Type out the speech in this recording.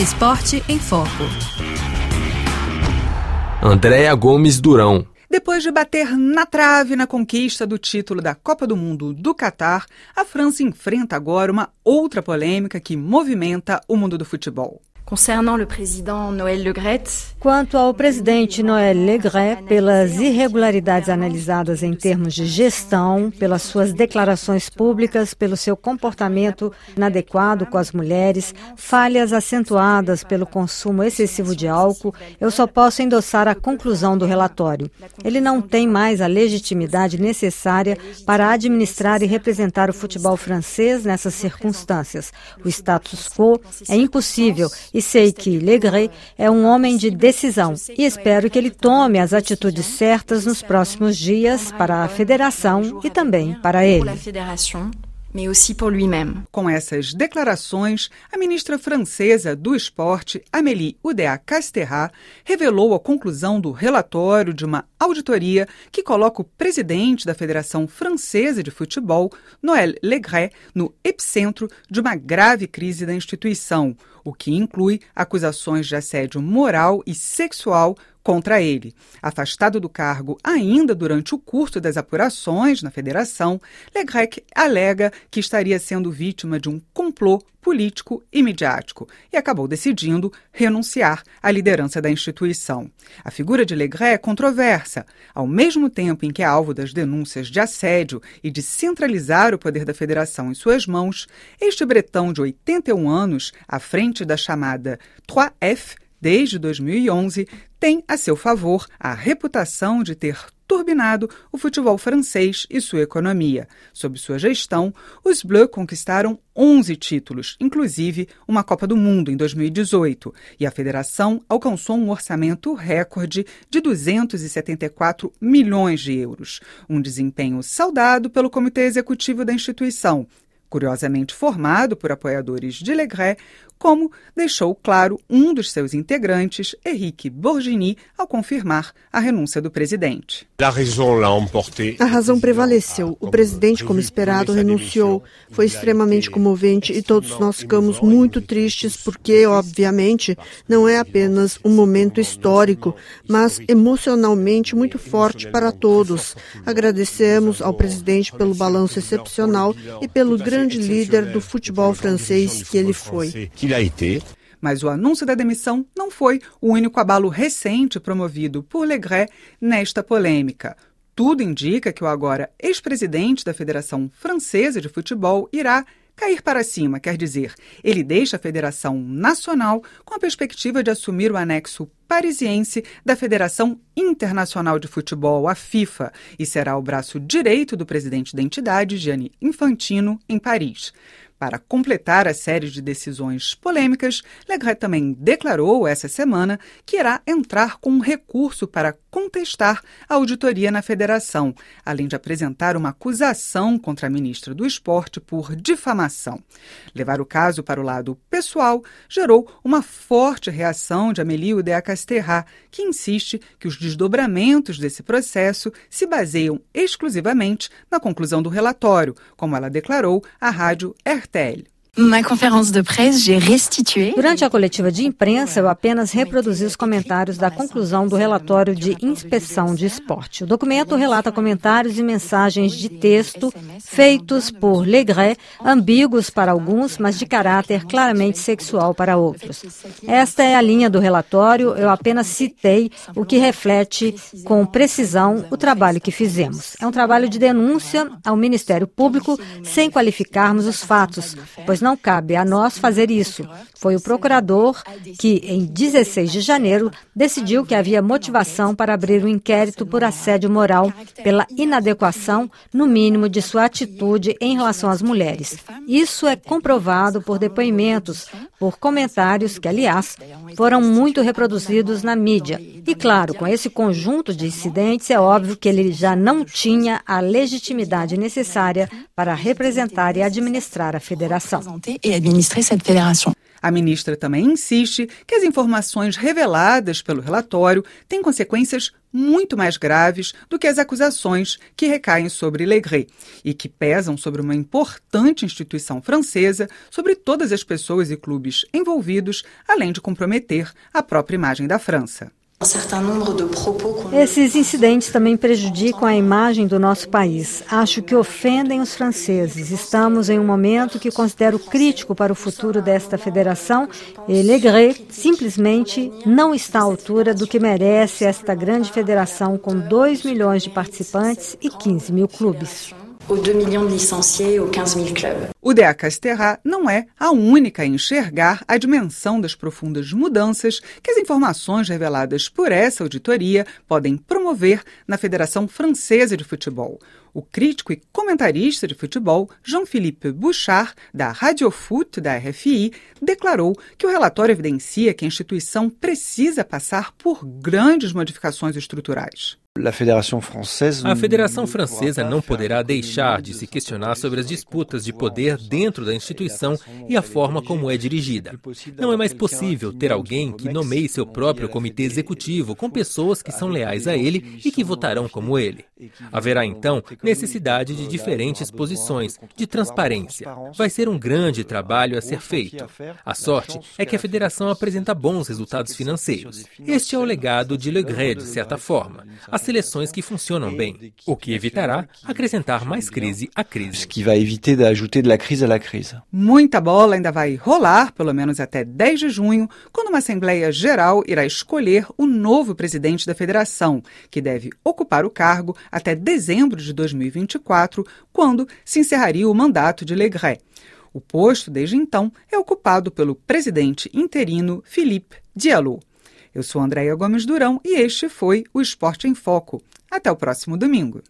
Esporte em Foco. Andréa Gomes Durão. Depois de bater na trave na conquista do título da Copa do Mundo do Catar, a França enfrenta agora uma outra polêmica que movimenta o mundo do futebol. Quanto ao presidente Noël Legret, pelas irregularidades analisadas em termos de gestão, pelas suas declarações públicas, pelo seu comportamento inadequado com as mulheres, falhas acentuadas pelo consumo excessivo de álcool, eu só posso endossar a conclusão do relatório. Ele não tem mais a legitimidade necessária para administrar e representar o futebol francês nessas circunstâncias. O status quo é impossível e sei que Legret é um homem de decisão e espero que ele tome as atitudes certas nos próximos dias para a federação e também para ele. Com essas declarações, a ministra francesa do Esporte, Amélie Oudéa-Castéra, revelou a conclusão do relatório de uma auditoria que coloca o presidente da Federação Francesa de Futebol, Noël Legret, no epicentro de uma grave crise da instituição, o que inclui acusações de assédio moral e sexual contra ele. Afastado do cargo ainda durante o curso das apurações na federação, Legrec alega que estaria sendo vítima de um complô político e midiático e acabou decidindo renunciar à liderança da instituição. A figura de Legré é controversa. Ao mesmo tempo em que é alvo das denúncias de assédio e de centralizar o poder da federação em suas mãos, este bretão de 81 anos, à frente da chamada 3F, desde 2011, tem a seu favor a reputação de ter turbinado o futebol francês e sua economia. Sob sua gestão, os Bleus conquistaram 11 títulos, inclusive uma Copa do Mundo em 2018, e a federação alcançou um orçamento recorde de 274 milhões de euros, um desempenho saudado pelo comitê executivo da instituição, curiosamente formado por apoiadores de Legret, como deixou claro um dos seus integrantes, Henrique Borgini, ao confirmar a renúncia do presidente. A razão prevaleceu. O presidente, como esperado, renunciou. Foi extremamente comovente e todos nós ficamos muito tristes porque, obviamente, não é apenas um momento histórico, mas emocionalmente muito forte para todos. Agradecemos ao presidente pelo balanço excepcional e pelo grande líder do futebol francês que ele foi Mas o anúncio da demissão não foi o único abalo recente promovido por Legret nesta polêmica. Tudo indica que o agora ex-presidente da Federação Francesa de Futebol irá cair para cima, quer dizer, ele deixa a Federação Nacional com a perspectiva de assumir o anexo parisiense da Federação Internacional de Futebol, a FIFA, e será o braço direito do presidente da entidade, Gianni Infantino, em Paris. Para completar a série de decisões polêmicas, Legret também declarou essa semana que irá entrar com um recurso para contestar a auditoria na federação, além de apresentar uma acusação contra a ministra do Esporte por difamação. Levar o caso para o lado pessoal gerou uma forte reação de Amélie Oudéa Castéra, que insiste que os desdobramentos desse processo se baseiam exclusivamente na conclusão do relatório, como ela declarou à rádio RT coquetel. Durante a coletiva de imprensa, eu apenas reproduzi os comentários da conclusão do relatório de inspeção de esporte. O documento relata comentários e mensagens de texto feitos por Legret, ambíguos para alguns, mas de caráter claramente sexual para outros. Esta é a linha do relatório, eu apenas citei o que reflete com precisão o trabalho que fizemos. É um trabalho de denúncia ao Ministério Público sem qualificarmos os fatos, pois não não cabe a nós fazer isso. Foi o procurador que, em 16 de janeiro, decidiu que havia motivação para abrir um inquérito por assédio moral pela inadequação, no mínimo, de sua atitude em relação às mulheres. Isso é comprovado por depoimentos, por comentários que, aliás, foram muito reproduzidos na mídia. E, claro, com esse conjunto de incidentes, é óbvio que ele já não tinha a legitimidade necessária para representar e administrar a federação e administrer cette fédération. A ministra também insiste que as informações reveladas pelo relatório têm consequências muito mais graves do que as acusações que recaem sobre Legret e que pesam sobre uma importante instituição francesa, sobre todas as pessoas e clubes envolvidos, além de comprometer a própria imagem da França. Esses incidentes também prejudicam a imagem do nosso país. Acho que ofendem os franceses. Estamos em um momento que considero crítico para o futuro desta federação e Legret simplesmente não está à altura do que merece esta grande federação com 2 milhões de participantes e 15 mil clubes aux 2 millions de licenciés, aux 15 000 clubs. O DEA Casterra não é a única a enxergar a dimensão das profundas mudanças que as informações reveladas por essa auditoria podem promover na Federação Francesa de Futebol. O crítico e comentarista de futebol Jean-Philippe Bouchard, da Radio Foot da RFI, declarou que o relatório evidencia que a instituição precisa passar por grandes modificações estruturais. A Federação Francesa não poderá deixar de se questionar sobre as disputas de poder dentro da instituição e a forma como é dirigida. Não é mais possível ter alguém que nomeie seu próprio comitê executivo com pessoas que são leais a ele e que votarão como ele. Haverá então necessidade de diferentes posições, de transparência. Vai ser um grande trabalho a ser feito. A sorte é que a federação apresenta bons resultados financeiros. Este é o legado de Le Gret, de certa forma. As seleções que funcionam bem, o que evitará acrescentar mais crise à crise. que vai evitar de la crise à la crise. Muita bola ainda vai rolar, pelo menos até 10 de junho, quando uma Assembleia Geral irá escolher o novo presidente da federação, que deve ocupar o cargo até dezembro de 2024, quando se encerraria o mandato de Legret. O posto, desde então, é ocupado pelo presidente interino Philippe Diallo. Eu sou Andréia Gomes Durão e este foi o Esporte em Foco. Até o próximo domingo.